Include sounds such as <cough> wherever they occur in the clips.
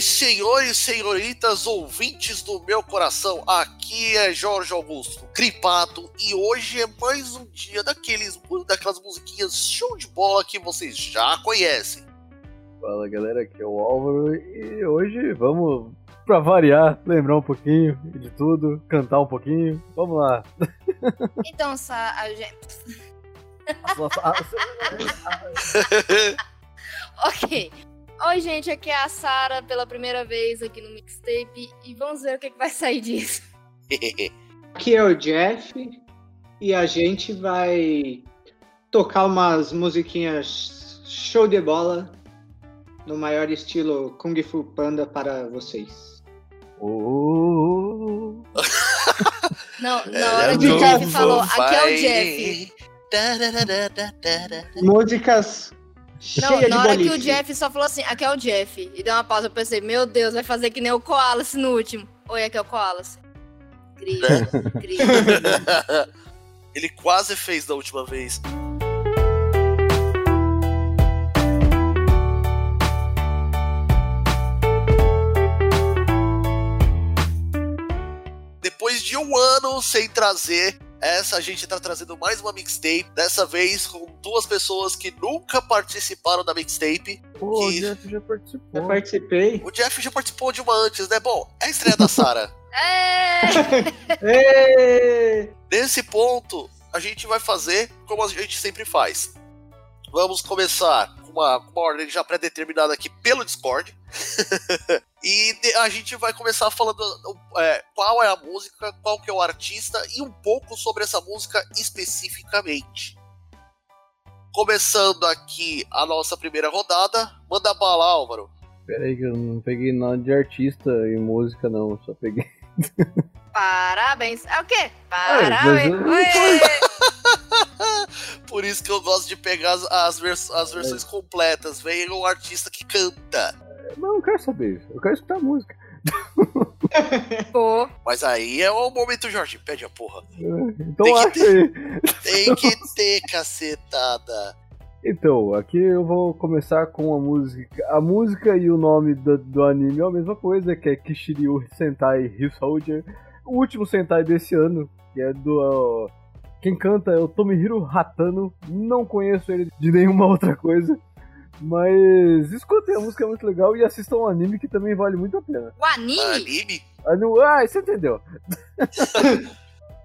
E senhores e senhoritas, ouvintes do meu coração, aqui é Jorge Augusto, gripado, e hoje é mais um dia daqueles, daquelas musiquinhas show de bola que vocês já conhecem. Fala galera, aqui é o Álvaro, e hoje vamos, pra variar, lembrar um pouquinho de tudo, cantar um pouquinho, vamos lá. <laughs> Então, sa a gente... <laughs> <laughs> ok. Oi, gente, aqui é a Sara pela primeira vez aqui no Mixtape e vamos ver o que, que vai sair disso. <laughs> aqui é o Jeff e a gente vai tocar umas musiquinhas show de bola no maior estilo Kung Fu Panda para vocês. Oh. <laughs> Não, na hora que o Jeff falou, aqui é o Jeff. Músicas não, na hora que o Jeff só falou assim, aqui é o Jeff, e deu uma pausa, eu pensei, meu Deus, vai fazer que nem o Koalas no último. Oi, aqui é o Koalas. Cria, cria. <laughs> Ele quase fez da última vez. Depois de um ano sem trazer essa a gente tá trazendo mais uma mixtape, dessa vez com duas pessoas que nunca participaram da mixtape. Pô, que... o Jeff já participou. Já participei. O Jeff já participou de uma antes, né? Bom, é a estreia da Sara. <laughs> <laughs> é! Nesse ponto, a gente vai fazer como a gente sempre faz. Vamos começar com uma, uma ordem já pré-determinada aqui pelo Discord. <laughs> e a gente vai começar falando é, qual é a música, qual que é o artista e um pouco sobre essa música especificamente. Começando aqui a nossa primeira rodada, manda bala, Álvaro. Pera aí que eu não peguei nada de artista e música não, só peguei... <laughs> Parabéns. É o quê? Parabéns. <laughs> Por isso que eu gosto de pegar as, as, vers as versões completas. Vem o artista que canta. Não, eu quero saber. Eu quero escutar a música. Pô. Mas aí é o momento, Jorge. Pede a porra. Então tem acha que ter, aí. Tem que ter cacetada. Então, aqui eu vou começar com a música. A música e o nome do, do anime é a mesma coisa, que é Kishiryu Sentai Hill Soldier. O último Sentai desse ano, que é do. Uh, quem canta é o Tomihiro Hatano. Não conheço ele de nenhuma outra coisa. Mas escutem, a música é muito legal e assistam o anime que também vale muito a pena. O anime? Anime? Ah, você entendeu. <laughs>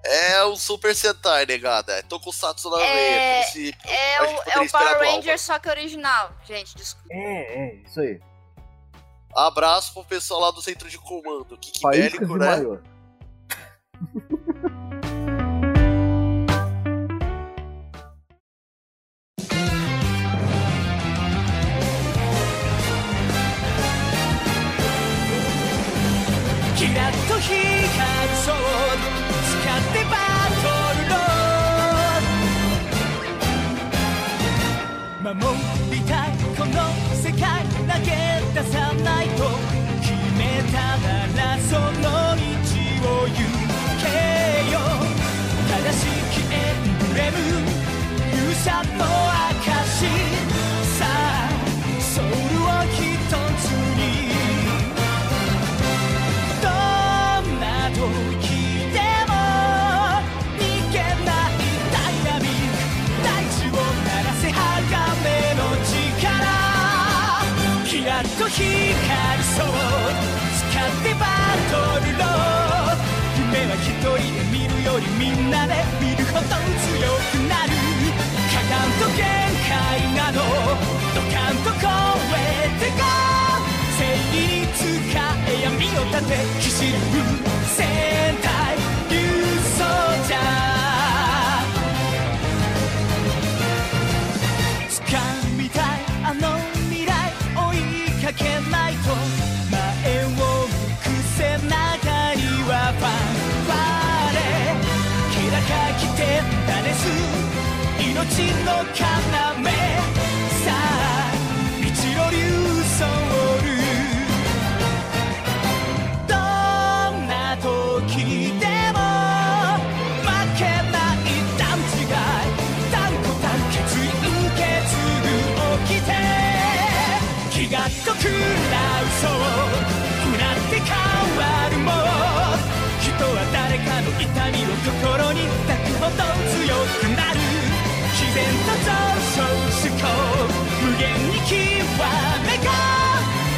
É o Super Sentai, negada. É Tokusatsu na É, veia, é, o, é o Power Ranger, só que original. Gente, desculpa. É, é, isso aí. Abraço pro pessoal lá do centro de comando. Que, que bélico, né? maior. yo no なで見るほど強くなる。かかんと限界などドカンと超えてこ正義に使え闇を立てきしる。セン命の要。上昇思考無限に極めが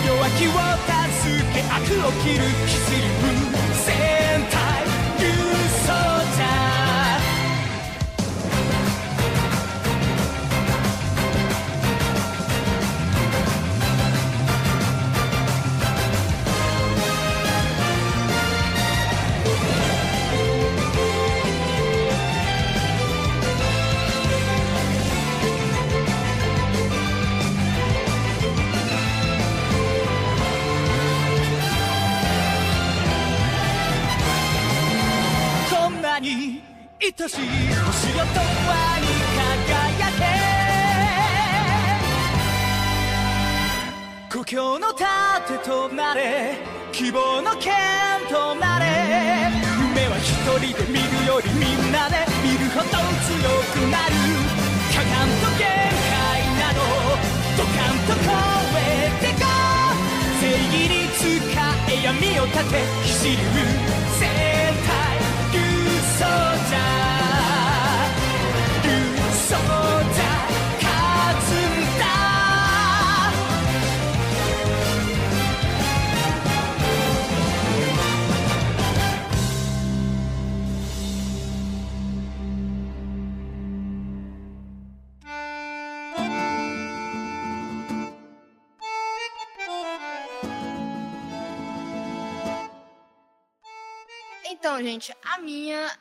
弱気を助け悪を切るキスリムしい。星よと輪に輝け。故郷の盾となれ。希望の剣となれ。夢は一人で見るよりみんなで。見るほど強くなる。かかんと限界など。ドカンと超えてこう。正義に使え。闇を立て。走る。戦隊 Então, gente, a minha,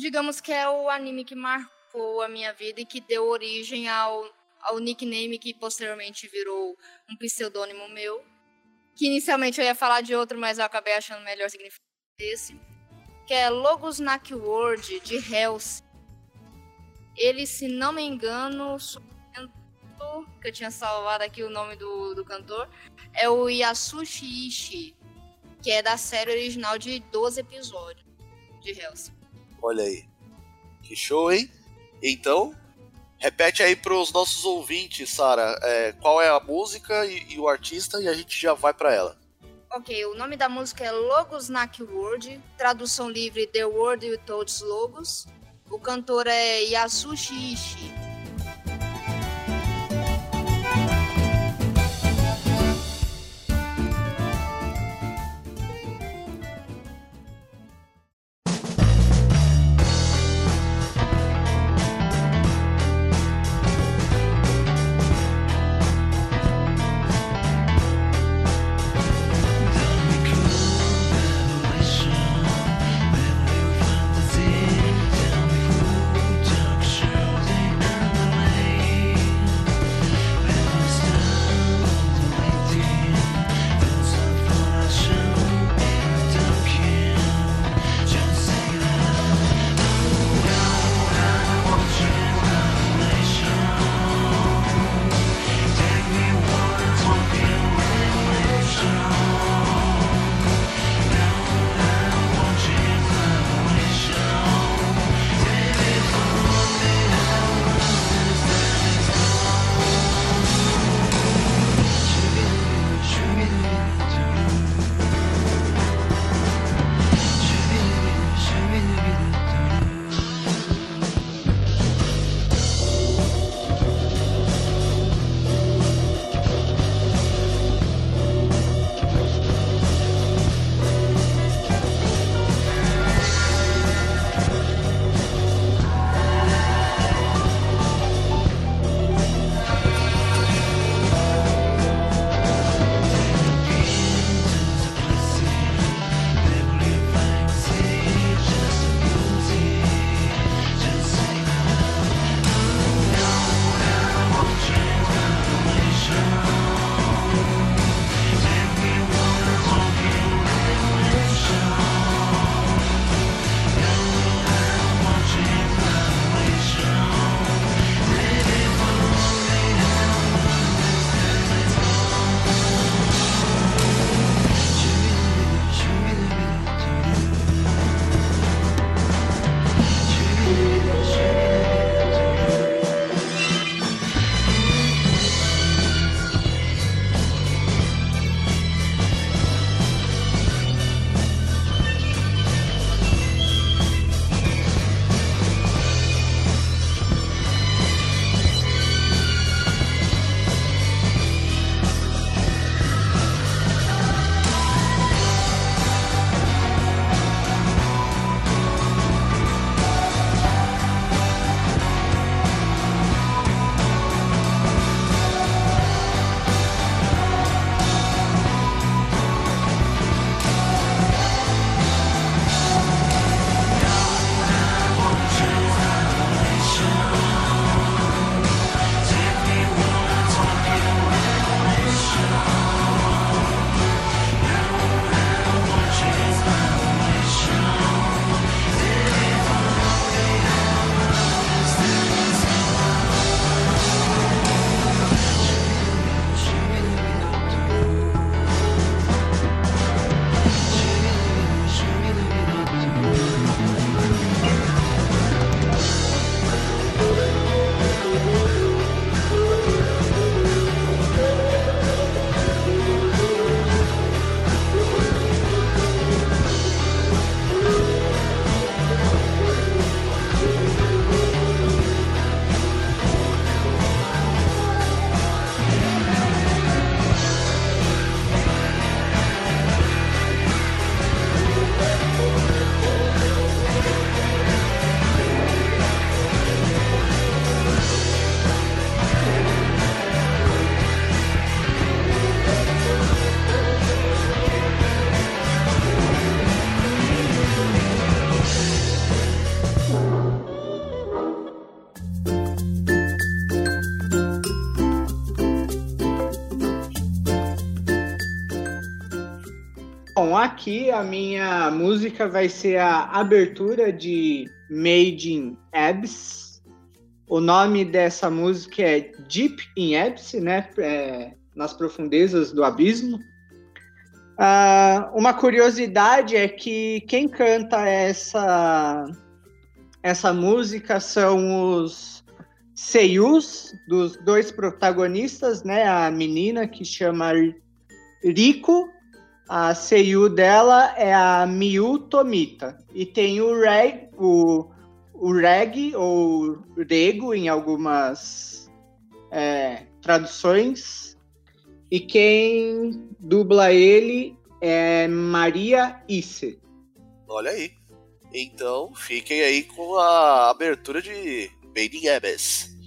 digamos que é o anime que marcou a minha vida e que deu origem ao, ao nickname que posteriormente virou um pseudônimo meu. Que inicialmente eu ia falar de outro, mas eu acabei achando melhor significado desse. Que é Logos Snack World de Hells. Ele, se não me engano, que eu tinha salvado aqui o nome do, do cantor, é o Yasushi Ishii que é da série original de 12 episódios de Hellsing. Olha aí. Que show, hein? Então, repete aí para os nossos ouvintes, Sara, é, qual é a música e, e, o artista e a gente já vai para ela. Ok, o nome da música é Logos Snack World, tradução livre The World Without Logos. O cantor é Yasushi Ishii. Aqui a minha música vai ser a abertura de Made in Abyss. O nome dessa música é Deep in Abyss, né? É, nas profundezas do abismo. Uh, uma curiosidade é que quem canta essa essa música são os seiyus dos dois protagonistas, né? A menina que chama Riko, a seiyu dela é a Miyu Tomita e tem o reg, o, o reg ou rego em algumas é, traduções e quem dubla ele é Maria Isse. Olha aí. Então fiquem aí com a abertura de Baby Abyss.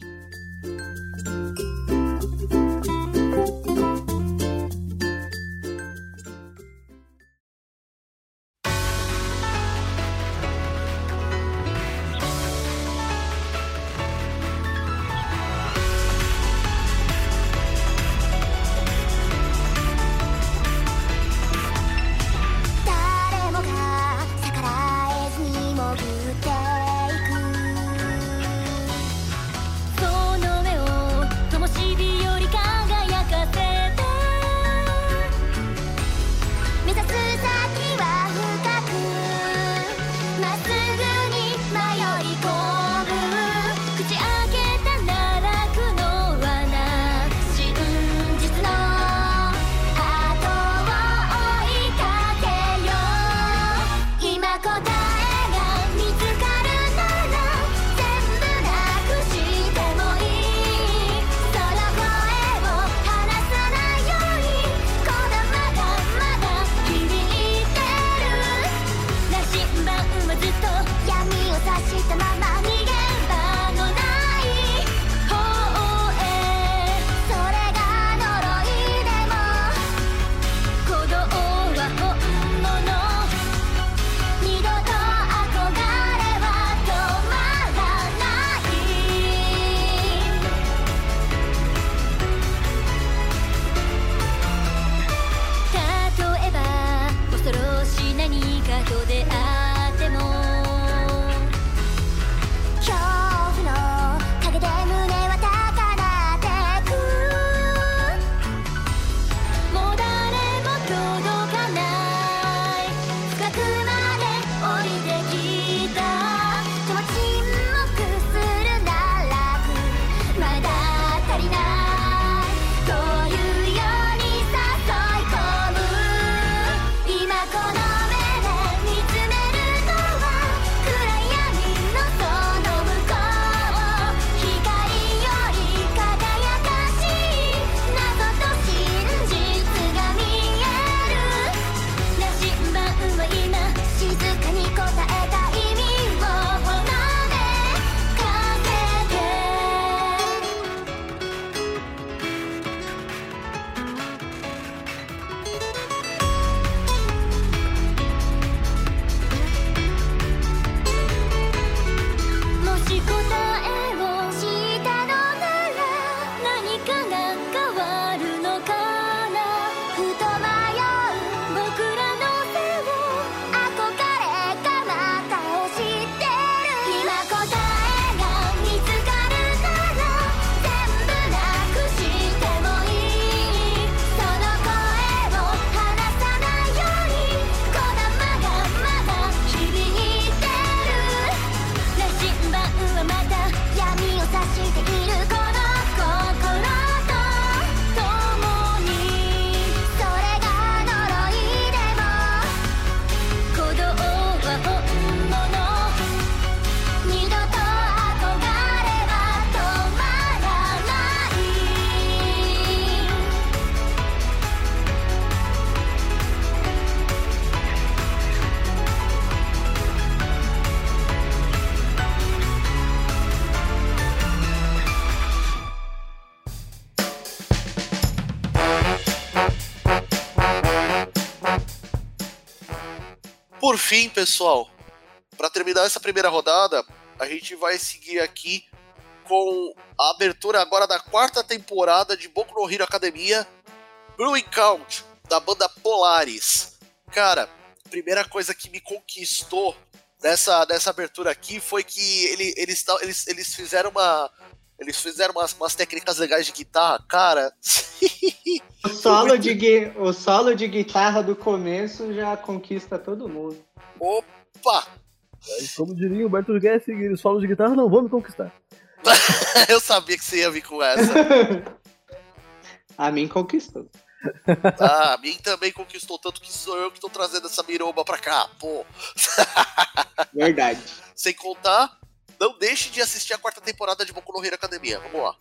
Por fim, pessoal, para terminar essa primeira rodada, a gente vai seguir aqui com a abertura agora da quarta temporada de Boku no Hero Academia, Brewing Count, da banda Polaris. Cara, primeira coisa que me conquistou nessa, nessa abertura aqui foi que ele, eles, eles, eles fizeram uma. Eles fizeram umas, umas técnicas legais de guitarra, cara. <laughs> O solo, de, o solo de guitarra do começo já conquista todo mundo. Opa! Como diria Humberto Gessinger, solos de guitarra não vão me conquistar. <laughs> Eu sabia que você ia vir com essa. <laughs> A mim conquistou. Ah, a mim também conquistou, tanto que sou eu que tô trazendo essa miroba pra cá, pô. <laughs> Verdade. Sem contar, não deixe de assistir a quarta temporada de Boku no Hero Academia. Vamos lá.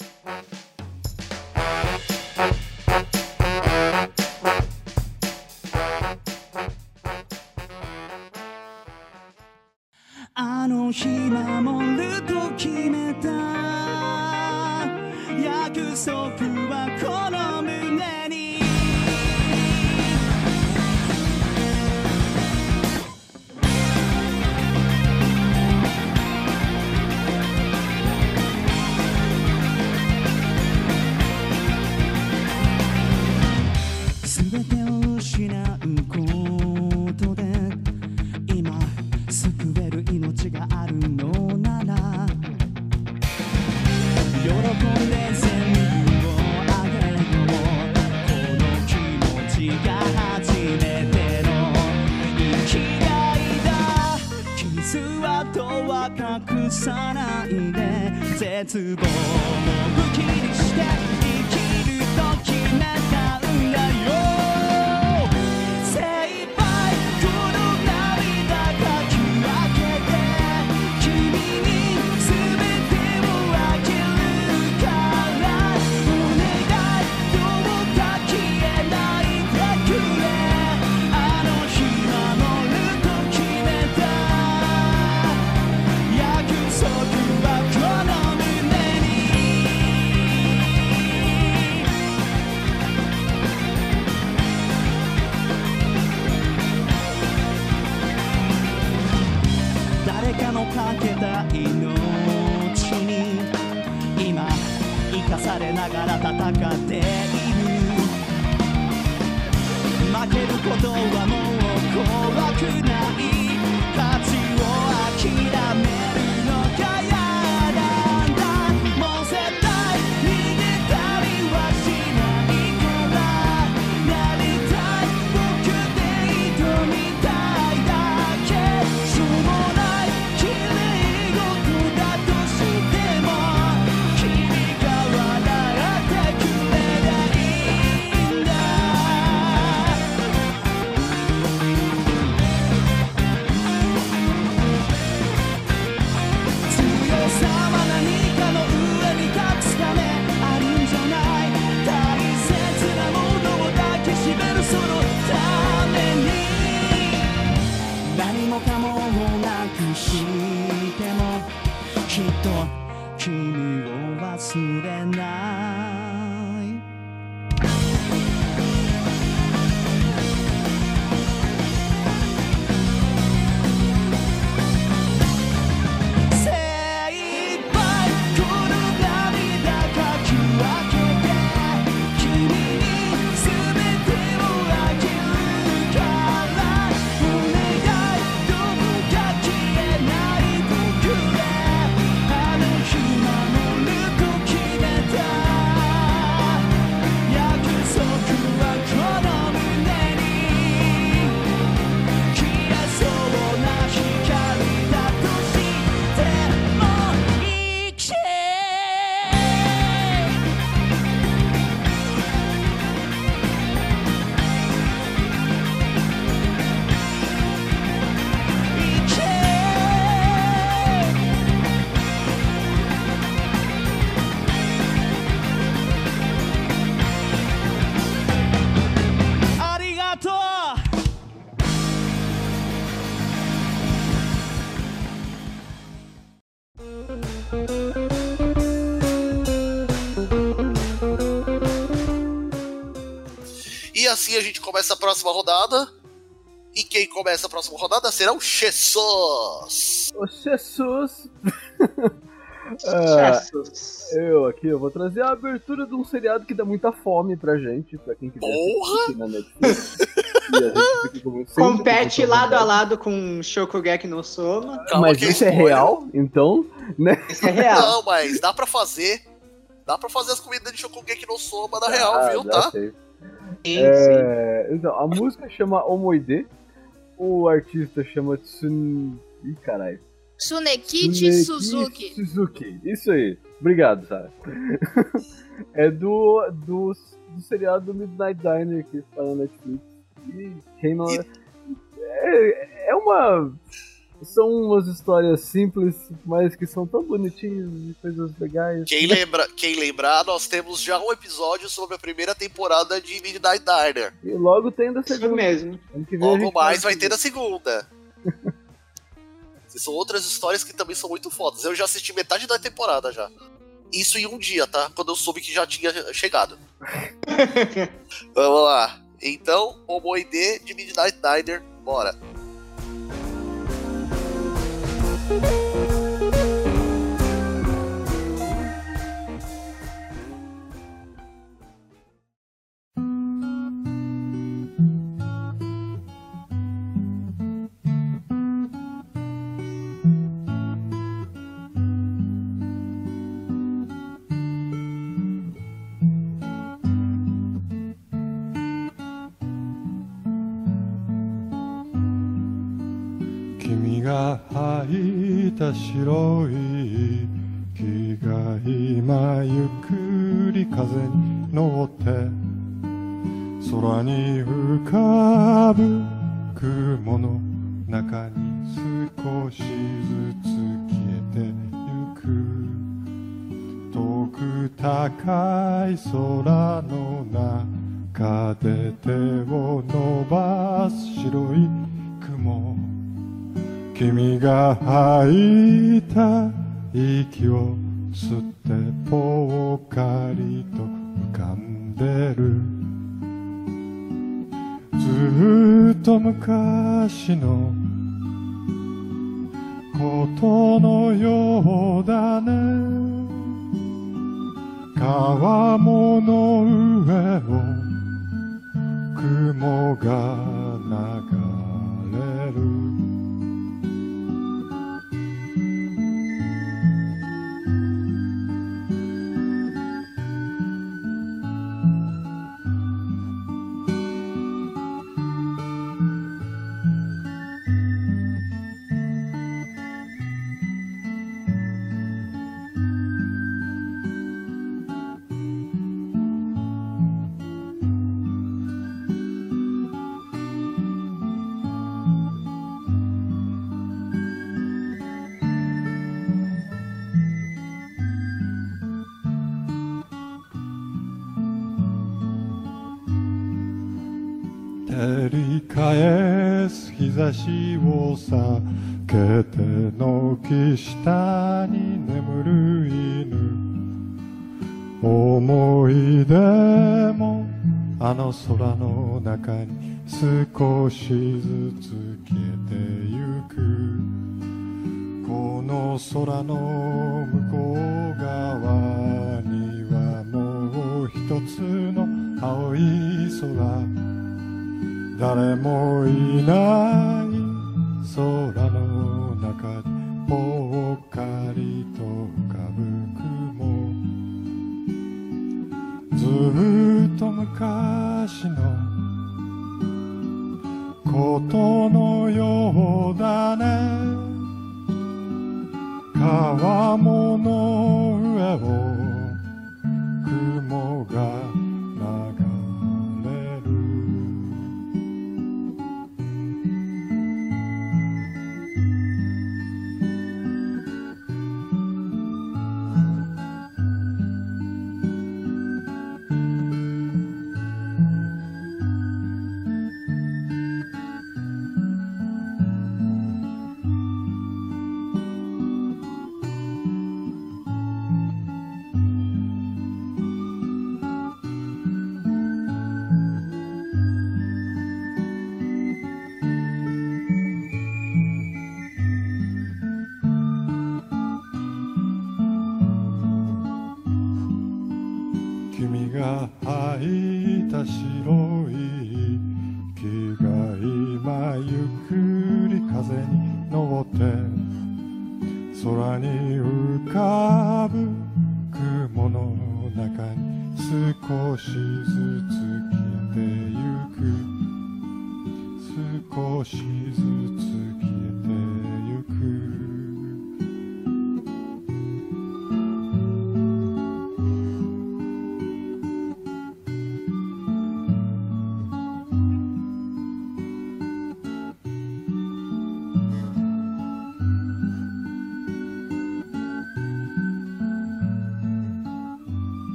日守ると決めた。約束さないで絶望を武器にしてもかもをなくしてもきっと君を忘れない。Assim a gente começa a próxima rodada. E quem começa a próxima rodada será o Jesus. Jesus! <laughs> Ah, Jesus. eu aqui, eu vou trazer a abertura de um seriado que dá muita fome pra gente, pra quem quiser Porra! na Netflix. E a gente fica como <laughs> sempre Compete com lado a lado com Shokugeki no Soma. Calma Mas isso é real, então, né? Isso é real. Não, mas dá pra fazer. Dá pra fazer as comidas de Shokugeki no Soma na real, Ah, viu, já tá? sei. Sim, sim. É, então, a música chama Omoide, o artista chama Tsun... Ih, caralho. Tsunekichi Tsuneki Suzuki. Suzuki, isso aí. Obrigado, Sara. <laughs> é do, do, do seriado Midnight Diner que está na Netflix. E quem não. E- É, é uma. São umas histórias simples, mas que são tão bonitinhas e coisas legais. Quem, lembra, quem lembrar, nós temos já um episódio sobre a primeira temporada de Midnight Diner. E logo tem da Isso segunda. mesmo. Logo mais vai ter na segunda. São outras histórias que também são muito fodas. Eu já assisti metade da temporada já. Isso em um dia, tá? Quando eu soube que já tinha chegado. <laughs> Vamos lá. Então, Homoide de Midnight Diner, bora. 君が入た白い木が今ゆっくり風に乗って空に浮かぶ雲の中に少しずつ消えてゆく。遠く高い空日差しを避けて軒下に眠る犬。思い出もあの空の中に少しずつ消えてゆく。この空の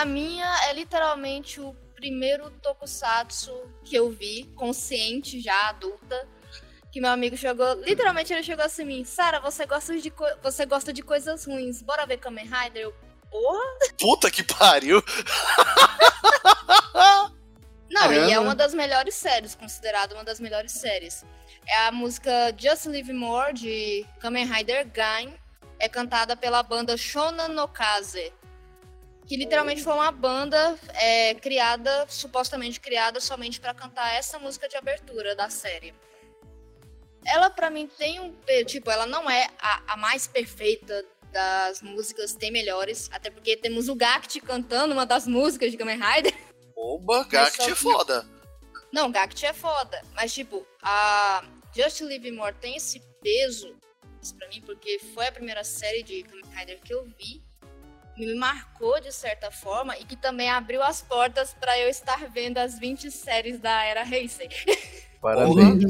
A minha é literalmente o primeiro tokusatsu que eu vi, consciente já, adulta. Que meu amigo chegou, literalmente ele chegou assim em mim, Sara, você gosta de você gosta de coisas ruins, bora ver Kamen Rider? Eu, porra? Puta que pariu! <laughs> Não, e é uma das melhores séries, considerada uma das melhores séries. É a música Just Live More, de Kamen Rider Gain. É cantada pela banda Shonan no Kaze. Que literalmente foi uma banda é, criada, supostamente criada somente pra cantar essa música de abertura da série. Ela, pra mim, tem um. Tipo, ela não é a, a mais perfeita das músicas, tem melhores. Até porque temos o Gact cantando uma das músicas de Kamen Rider. Oba, Gact é foda. Não, Gact é foda. Mas, tipo, a Just Live More tem esse peso pra mim, porque foi a primeira série de Kamen Rider que eu vi. Me marcou de certa forma e que também abriu as portas pra eu estar vendo as 20 séries da Era Heisei. <laughs> Parabéns.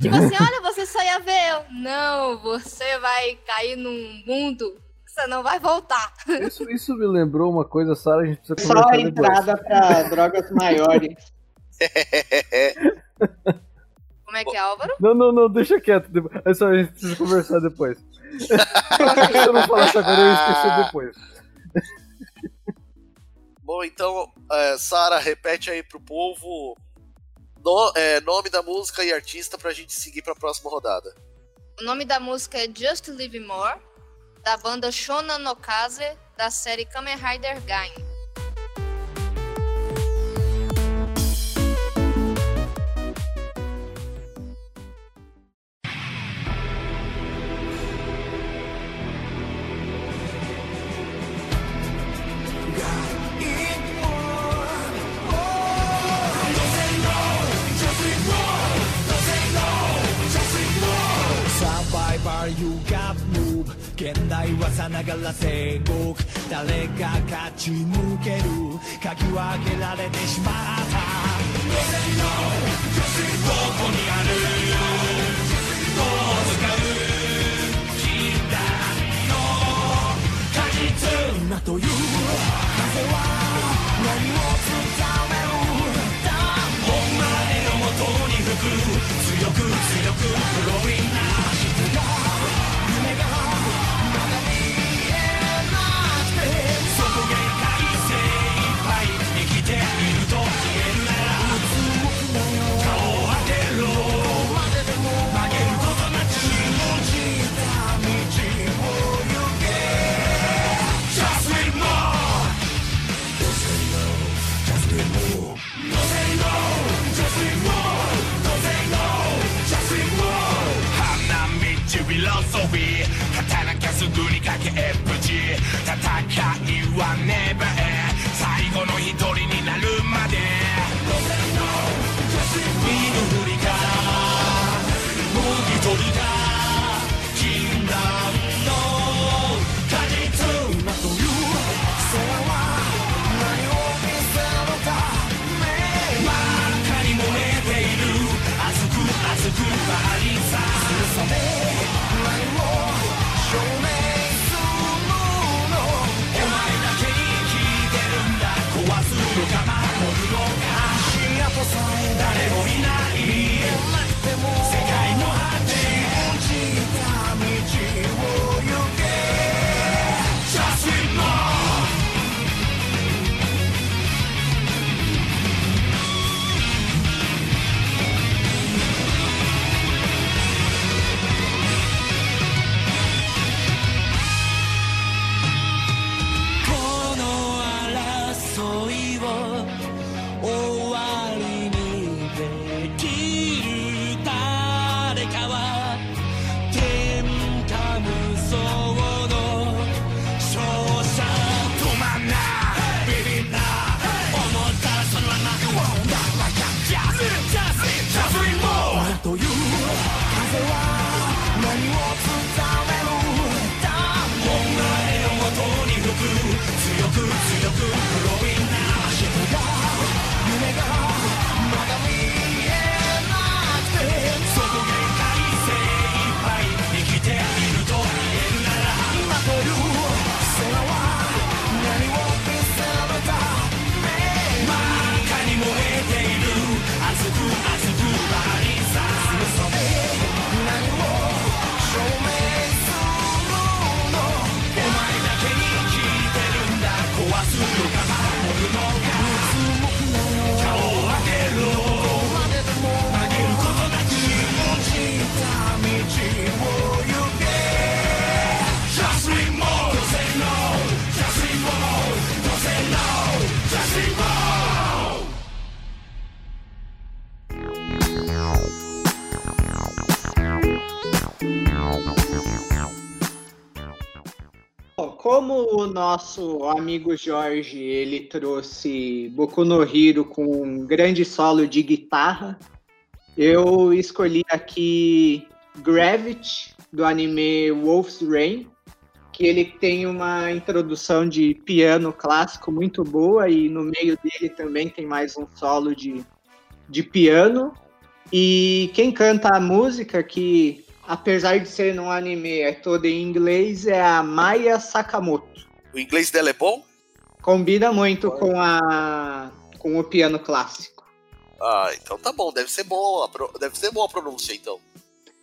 tipo assim, olha, você só ia ver eu. Não, você vai cair num mundo que você não vai voltar. <laughs> Isso, isso me lembrou uma coisa, Sara, a gente precisa Só a conversar entrada pra <laughs> drogas maiores. Como é que é, Álvaro? Não, não, não, deixa quieto. É só a gente precisa conversar depois. Se eu não falar isso agora, eu ia esquecer depois. Bom, então, é, Sara, repete aí pro povo no- é, nome da música e artista pra gente seguir pra próxima rodada. O nome da música é Just Live More, da banda Shonan no Kaze, da série Kamen Rider Gain. Como o nosso amigo Jorge ele trouxe Boku no Hero com um grande solo de guitarra, eu escolhi aqui Gravity do anime Wolf's Rain, que ele tem uma introdução de piano clássico muito boa e no meio dele também tem mais um solo de, de piano. E quem canta a música, que apesar de ser num anime é toda em inglês, é a Maya Sakamoto. O inglês dela é bom? Combina muito com, a, com o piano clássico. Ah, então tá bom, deve ser bom, deve ser boa a pronúncia então.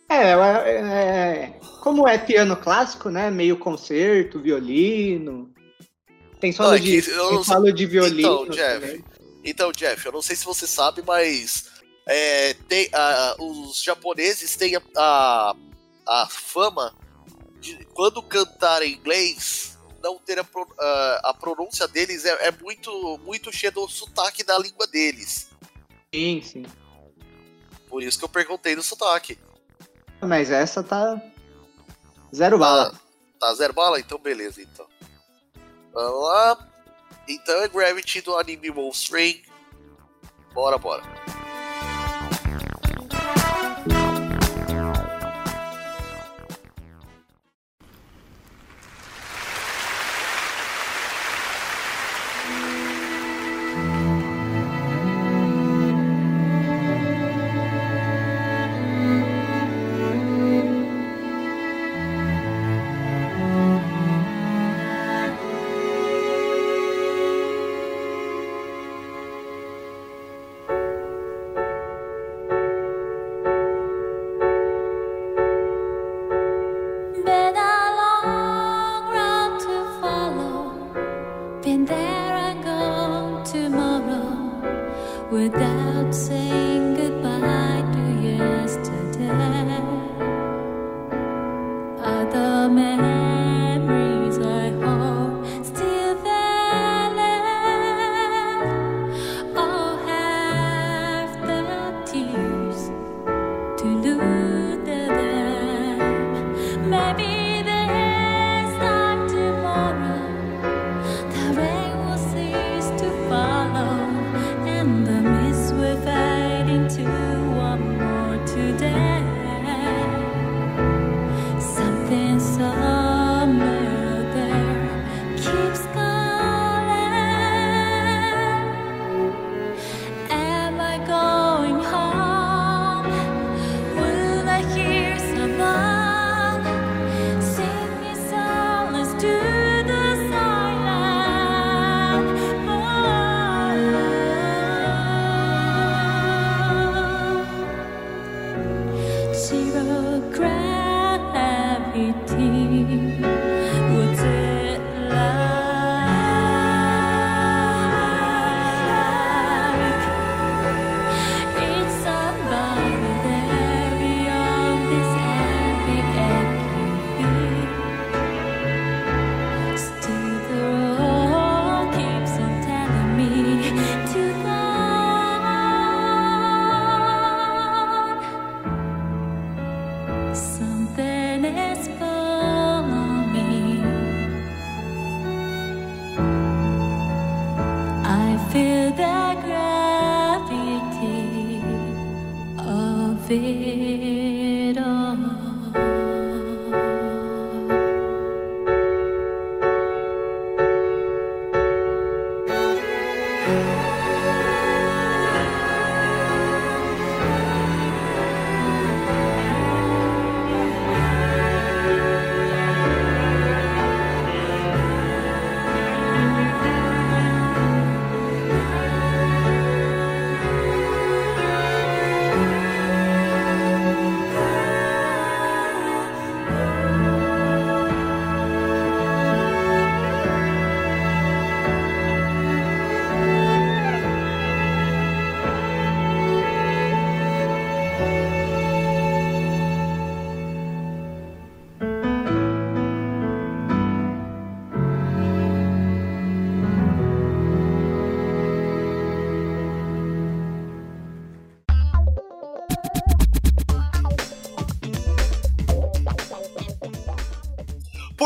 É, é, é, como é piano clássico, né? Meio concerto, violino. Tem solo, de, tem solo de violino. Então, Jeff, então, Jeff, eu não sei se você sabe, mas é, tem, uh, os japoneses têm a, a, a, fama de quando cantar em inglês não ter a, uh, a pronúncia deles é, é, muito muito cheia do sotaque da língua deles. Sim, sim. Por isso que eu perguntei do sotaque. Mas essa tá zero bala. Tá, tá zero bala? Então beleza, então. Vamos lá. Então é Gravity do anime Wolf's Rain. Bora, bora.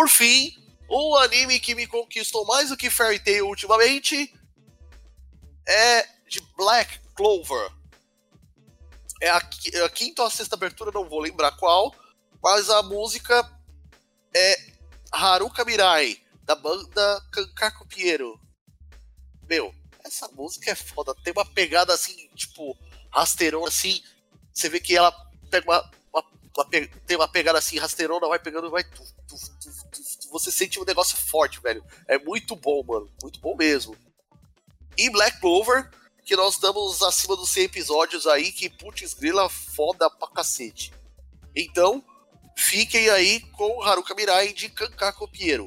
Por fim, O anime que me conquistou mais do que Fairy Tail ultimamente é de Black Clover. É a, qui- a quinta ou a sexta abertura, não vou lembrar qual, mas a música é Haruka Mirai, da banda Kankaku Piero. Meu, essa música é foda, tem uma pegada assim, tipo, rasteirona assim, você vê que ela pega uma, uma- uma tem uma pegada assim, rasteirona, vai pegando, vai tuf, tuf. Você sente um negócio forte, velho. É muito bom, mano, muito bom mesmo. E Black Clover, que nós estamos acima dos 100 episódios aí, que putz grila foda pra cacete. Então, fiquem aí com Haruka Mirai de Kankaku Piero.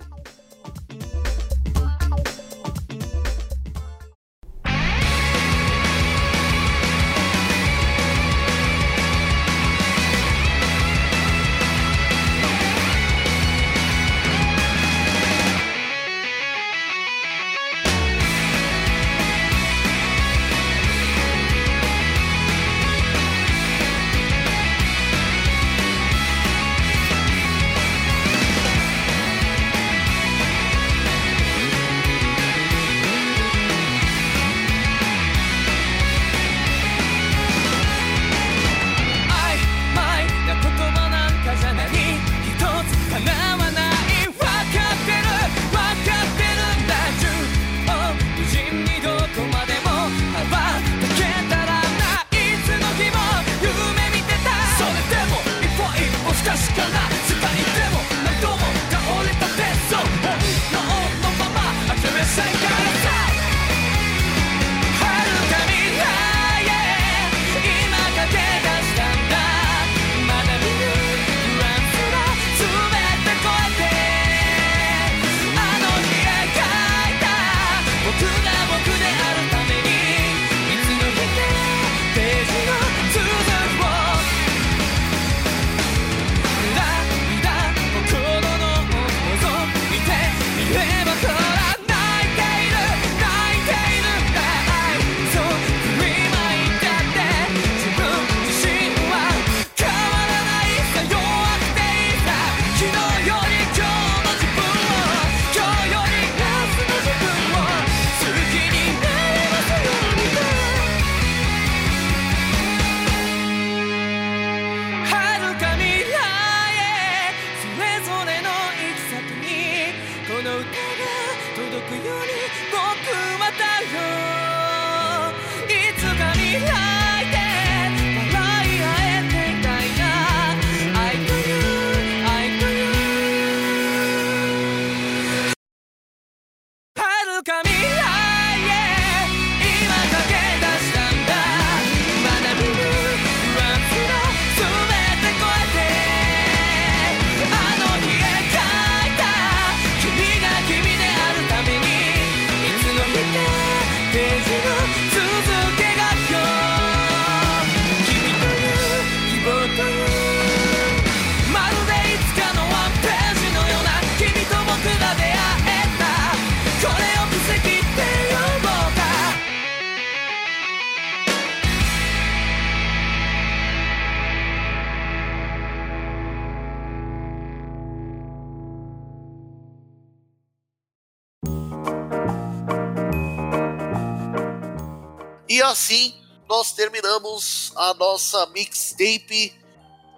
E assim nós terminamos a nossa mixtape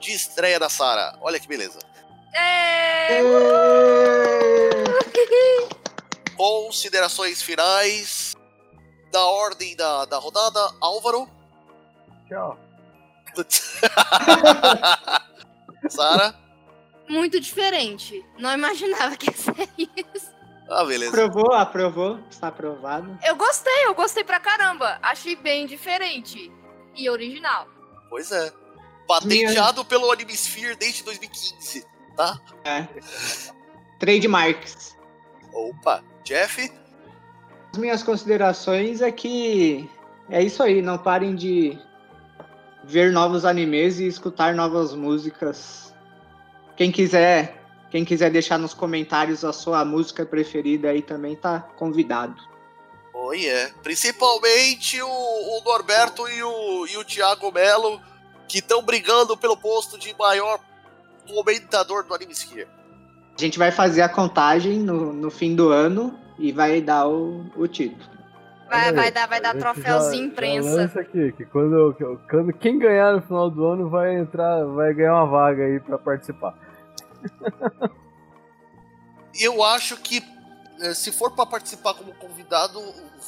de estreia da Sara. Olha que beleza. É... Considerações finais da ordem da, da rodada. Álvaro. Tchau. <laughs> Sara. Muito diferente. Não imaginava que ia ser isso. Ah, beleza. Aprovou, aprovou, está aprovado. Eu gostei, eu gostei pra caramba. Achei bem diferente. E original. Pois é. Patenteado pelo Animesphere desde 2015, tá? É. Trademarks. Opa. Jeff. As minhas considerações é que é isso aí, não parem de ver novos animes e escutar novas músicas. Quem quiser, quem quiser deixar nos comentários a sua música preferida aí também tá convidado. Oh, yeah. Principalmente o, o Norberto e o, e o Thiago Melo, que estão brigando pelo posto de maior comentador do Animesphere. A gente vai fazer a contagem no, no fim do ano e vai dar o, o título. Vai, vai dar, vai dar troféuzinho já- imprensa. Já lança aqui, que quando, que- quando quem ganhar no final do ano vai entrar, vai ganhar uma vaga aí pra participar. Eu acho que eh, se for pra participar como convidado,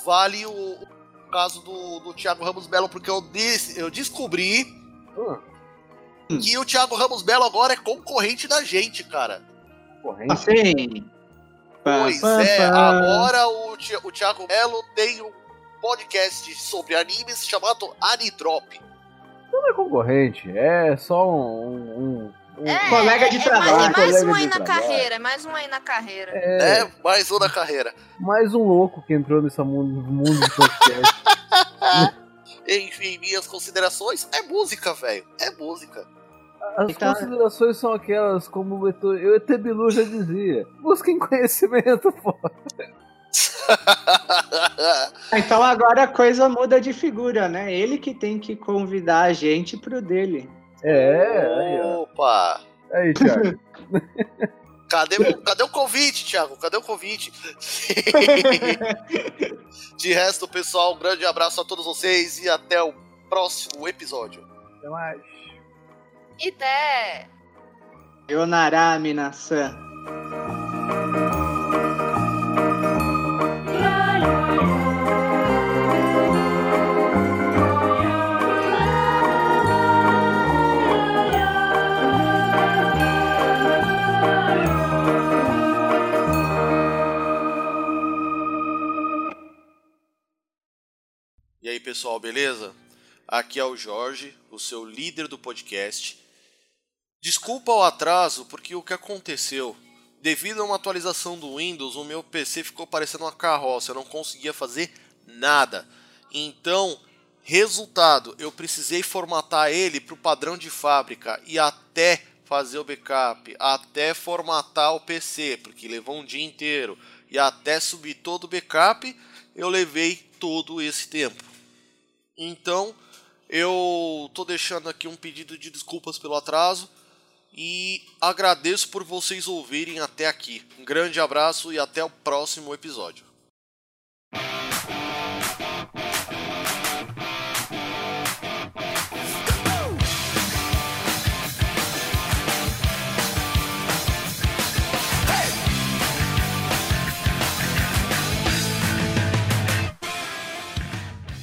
vale o, o caso do, do Thiago Ramos Belo, porque eu, des- eu descobri Hum, que o Thiago Ramos Belo agora é concorrente da gente, cara. corrente. Assim. Pois Pá, pá, é, pá. agora o, o Thiago Melo tem um podcast sobre animes chamado Anidrop. Não é concorrente, é só um. um, um- É, colega de é, trabalho, É mais, é mais um aí na trabalho. carreira, é mais um aí na carreira. é, É, mais um na carreira. mais um louco que entrou nesse mundo, mundo de podcast. <laughs> Enfim, minhas considerações é música, velho. É música. As Então- considerações são aquelas como o Eto- eu Etebilu já dizia. Busquem conhecimento, pô. <laughs> Então agora a coisa muda de figura, né? Ele que tem que convidar a gente pro dele. É, aí, ó. Opa! Aí, Thiago. <laughs> Cadê, o- cadê o convite, Thiago? Cadê o convite? <laughs> De resto, pessoal, um grande abraço a todos vocês e até o próximo episódio. Até mais. E até. Yonara Minasan. Pessoal, beleza? Aqui é o Jorge, o seu líder do podcast. Desculpa o atraso, porque o que aconteceu? Devido a uma atualização do Windows, o meu PC ficou parecendo uma carroça, eu não conseguia fazer nada. Então, resultado, eu precisei formatar ele para o padrão de fábrica e até fazer o backup, até formatar o PC, porque levou um dia inteiro, e até subir todo o backup, eu levei todo esse tempo. Então, eu tô deixando aqui um pedido de desculpas pelo atraso e agradeço por vocês ouvirem até aqui. Um grande abraço e até o próximo episódio.